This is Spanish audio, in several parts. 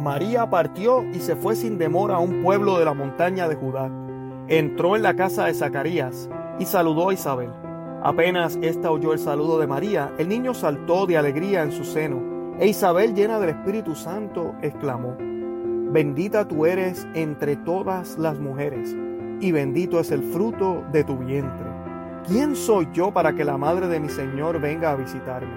María partió y se fue sin demora a un pueblo de la montaña de Judá. Entró en la casa de Zacarías y saludó a Isabel. Apenas ésta oyó el saludo de María, el niño saltó de alegría en su seno, e Isabel, llena del Espíritu Santo, exclamó, Bendita tú eres entre todas las mujeres, y bendito es el fruto de tu vientre. ¿Quién soy yo para que la madre de mi Señor venga a visitarme?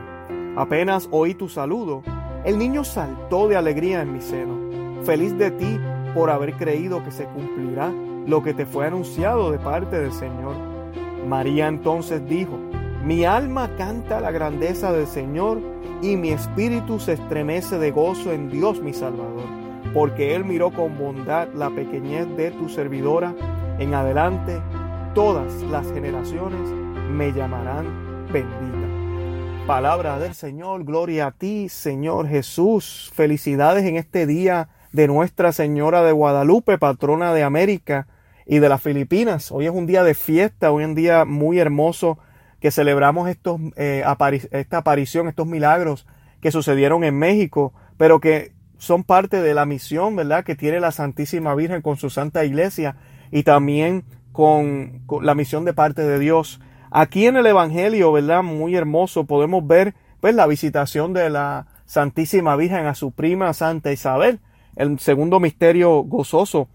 Apenas oí tu saludo, el niño saltó de alegría en mi seno, feliz de ti por haber creído que se cumplirá lo que te fue anunciado de parte del Señor. María entonces dijo, mi alma canta la grandeza del Señor y mi espíritu se estremece de gozo en Dios mi Salvador, porque Él miró con bondad la pequeñez de tu servidora. En adelante, todas las generaciones me llamarán bendita. Palabra del Señor, gloria a ti, Señor Jesús. Felicidades en este día de Nuestra Señora de Guadalupe, patrona de América y de las Filipinas. Hoy es un día de fiesta, hoy es un día muy hermoso que celebramos estos, eh, esta aparición, estos milagros que sucedieron en México, pero que son parte de la misión, ¿verdad?, que tiene la Santísima Virgen con su Santa Iglesia y también con, la misión de parte de Dios. Aquí en el Evangelio, ¿verdad?, muy hermoso, podemos ver, pues, la visitación de la Santísima Virgen a su prima Santa Isabel, el segundo misterio gozoso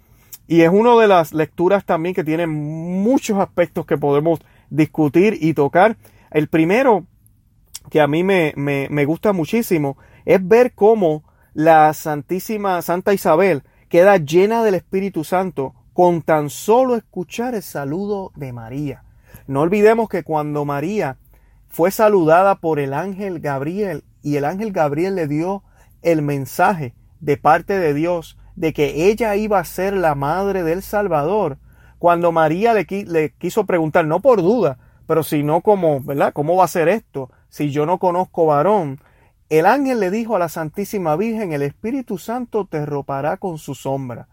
y es una de las lecturas también que tiene muchos aspectos que podemos discutir y tocar. El primero, que a mí me, me, gusta muchísimo, es ver cómo la Santísima Santa Isabel queda llena del Espíritu Santo con tan solo escuchar el saludo de María. No olvidemos que cuando María fue saludada por el ángel Gabriel y el ángel Gabriel le dio el mensaje de parte de Dios de que ella iba a ser la madre del Salvador, cuando María le, quiso preguntar, no por duda, pero sino como, ¿verdad? ¿Cómo va a ser esto si yo no conozco varón? El ángel le dijo a la Santísima Virgen, el Espíritu Santo te ropará con su sombra,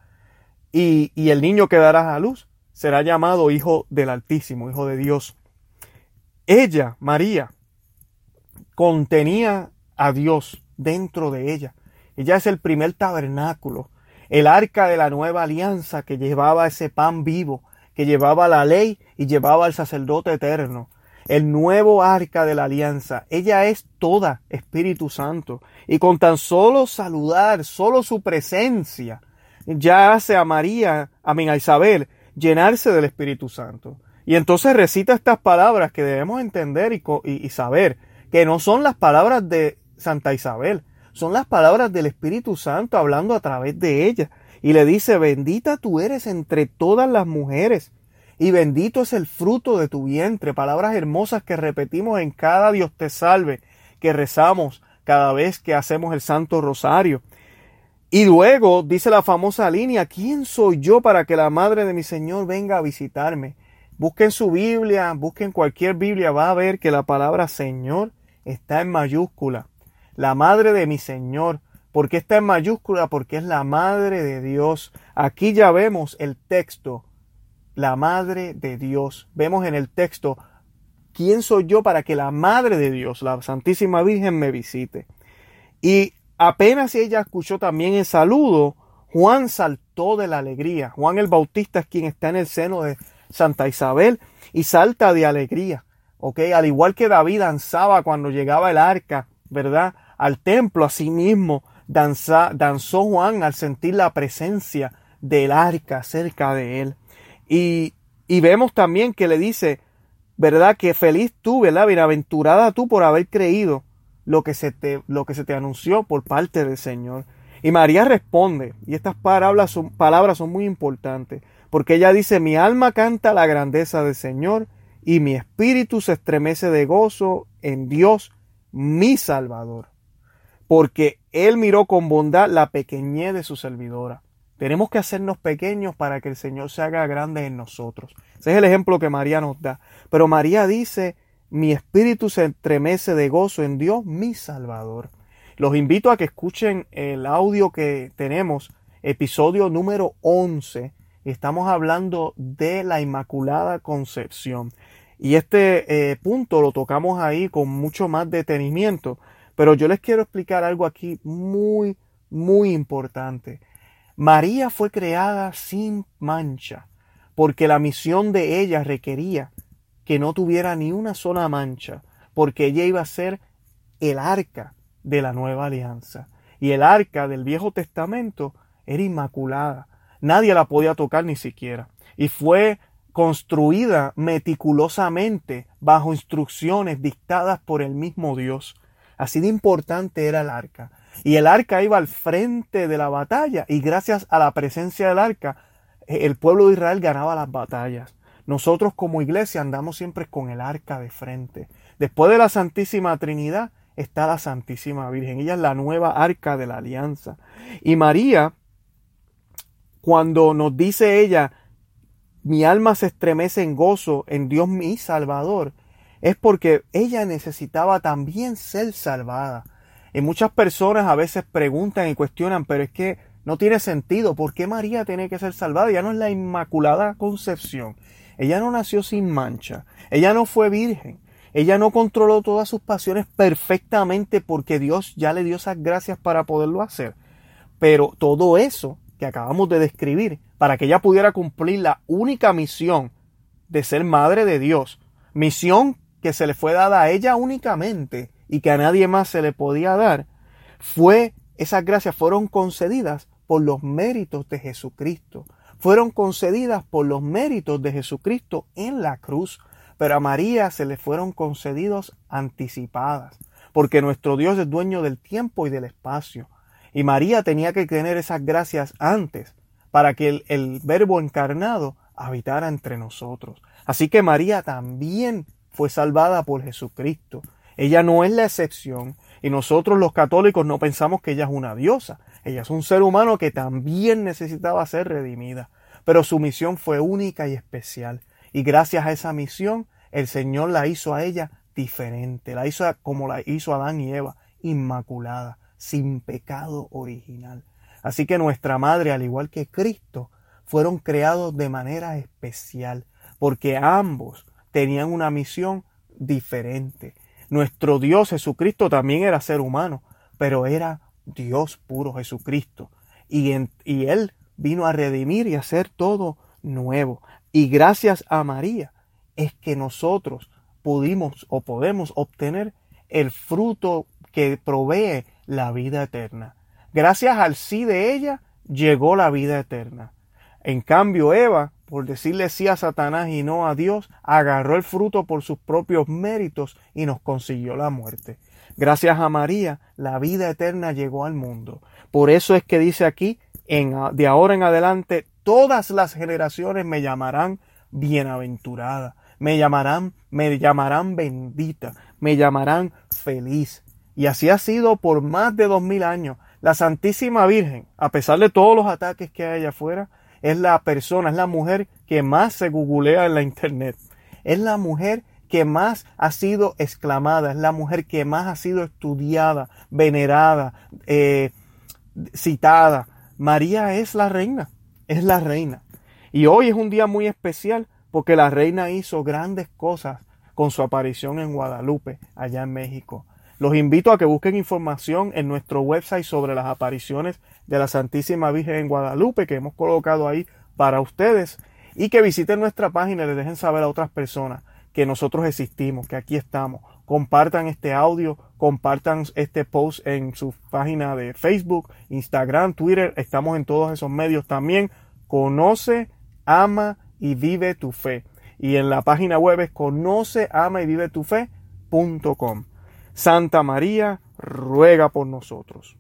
y, y el niño que darás a luz será llamado Hijo del Altísimo, Hijo de Dios. Ella, María, contenía a Dios dentro de ella. Ella es el primer tabernáculo el arca de la nueva alianza que llevaba ese pan vivo, que llevaba la ley y llevaba al sacerdote eterno. El nuevo arca de la alianza. Ella es toda Espíritu Santo. Y con tan solo saludar, solo su presencia, ya hace a María, a a Isabel, llenarse del Espíritu Santo. Y entonces recita estas palabras que debemos entender y, y saber, que no son las palabras de Santa Isabel, son las palabras del Espíritu Santo hablando a través de ella. Y le dice, bendita tú eres entre todas las mujeres, y bendito es el fruto de tu vientre. Palabras hermosas que repetimos en cada Dios te salve, que rezamos cada vez que hacemos el Santo Rosario. Y luego dice la famosa línea, ¿quién soy yo para que la madre de mi Señor venga a visitarme? Busquen su Biblia, busquen cualquier Biblia, va a ver que la palabra Señor está en mayúscula la madre de mi Señor. ¿Por qué está en mayúscula? Porque es la madre de Dios. Aquí ya vemos el texto, la madre de Dios. Vemos en el texto, ¿quién soy yo para que la madre de Dios, la Santísima Virgen, me visite? Y apenas ella escuchó también el saludo, Juan saltó de la alegría. Juan el Bautista es quien está en el seno de Santa Isabel y salta de alegría. ¿Ok? Al igual que David danzaba cuando llegaba el arca, ¿verdad? al templo, mismo danzó Juan al sentir la presencia del arca cerca de él. Y, y vemos también que le dice, ¿verdad? Que feliz tú, ¿verdad? Bienaventurada tú por haber creído lo que se te, lo que se te anunció por parte del Señor. Y María responde, y estas palabras son, palabras son muy importantes, porque ella dice, mi alma canta la grandeza del Señor, y mi espíritu se estremece de gozo en Dios, mi Salvador porque Él miró con bondad la pequeñez de su servidora. Tenemos que hacernos pequeños para que el Señor se haga grande en nosotros. Ese es el ejemplo que María nos da. Pero María dice, mi espíritu se entremece de gozo en Dios, mi Salvador. Los invito a que escuchen el audio que tenemos, episodio número 11. Estamos hablando de la Inmaculada Concepción. Y este eh, punto lo tocamos ahí con mucho más detenimiento pero yo les quiero explicar algo aquí muy, muy importante. María fue creada sin mancha, porque la misión de ella requería que no tuviera ni una sola mancha, porque ella iba a ser el arca de la nueva alianza. Y el arca del Viejo Testamento era inmaculada. Nadie la podía tocar ni siquiera. Y fue construida meticulosamente bajo instrucciones dictadas por el mismo Dios. Así de importante era el arca. Y el arca iba al frente de la batalla y gracias a la presencia del arca el pueblo de Israel ganaba las batallas. Nosotros como iglesia andamos siempre con el arca de frente. Después de la Santísima Trinidad está la Santísima Virgen. Ella es la nueva arca de la alianza. Y María, cuando nos dice ella, mi alma se estremece en gozo en Dios mi Salvador, es porque ella necesitaba también ser salvada. Y muchas personas a veces preguntan y cuestionan, pero es que no tiene sentido. ¿Por qué María tiene que ser salvada? Ya no es la Inmaculada Concepción. Ella no nació sin mancha. Ella no fue virgen. Ella no controló todas sus pasiones perfectamente porque Dios ya le dio esas gracias para poderlo hacer. Pero todo eso que acabamos de describir, para que ella pudiera cumplir la única misión de ser madre de Dios, misión que se le fue dada a ella únicamente y que a nadie más se le podía dar, fue, esas gracias fueron concedidas por los méritos de Jesucristo, fueron concedidas por los méritos de Jesucristo en la cruz pero a María se le fueron concedidos anticipadas, porque nuestro Dios es dueño del tiempo y del espacio. Y María tenía que tener esas gracias antes, para que el, el verbo encarnado habitara entre nosotros. Así que María también fue salvada por Jesucristo. Ella no es la excepción, y nosotros los católicos no pensamos que ella es una diosa. Ella es un ser humano que también necesitaba ser redimida, pero su misión fue única y especial. Y gracias a esa misión, el Señor la hizo a ella diferente, la hizo como la hizo Adán y Eva, inmaculada, sin pecado original. Así que nuestra madre, al igual que Cristo, fueron creados de manera especial, porque ambos tenían una misión diferente. Nuestro Dios Jesucristo también era ser humano, pero era Dios puro Jesucristo. Y, Él vino a redimir y hacer todo nuevo. Y gracias a María es que nosotros pudimos o podemos obtener el fruto que provee la vida eterna. Gracias al sí de ella llegó la vida eterna. En cambio, Eva, por decirle sí a Satanás y no a Dios, agarró el fruto por sus propios méritos y nos consiguió la muerte. Gracias a María, la vida eterna llegó al mundo. Por eso es que dice aquí, en, de ahora en adelante, todas las generaciones me llamarán bienaventurada, me llamarán, me llamarán bendita, me llamarán feliz. Y así ha sido por más de dos mil años. La Santísima Virgen, a pesar de todos los ataques que hay allá afuera, es la persona, es la mujer que más se googlea en la internet. Es la mujer que más ha sido exclamada, es la mujer que más ha sido estudiada, venerada, eh, citada. María es la reina es la reina. Y hoy es un día muy especial porque la reina hizo grandes cosas con su aparición en Guadalupe, allá en México. Los invito a que busquen información en nuestro website sobre las apariciones de la Santísima Virgen en Guadalupe que hemos colocado ahí para ustedes y que visiten nuestra página y les dejen saber a otras personas que nosotros existimos, que aquí estamos. Compartan este audio, compartan este post en su página de Facebook, Instagram, Twitter. Estamos en todos esos medios también. Conoce, ama y vive tu fe. Y en la página web es conoce, ama y vive tu fe.com. Santa María, ruega por nosotros.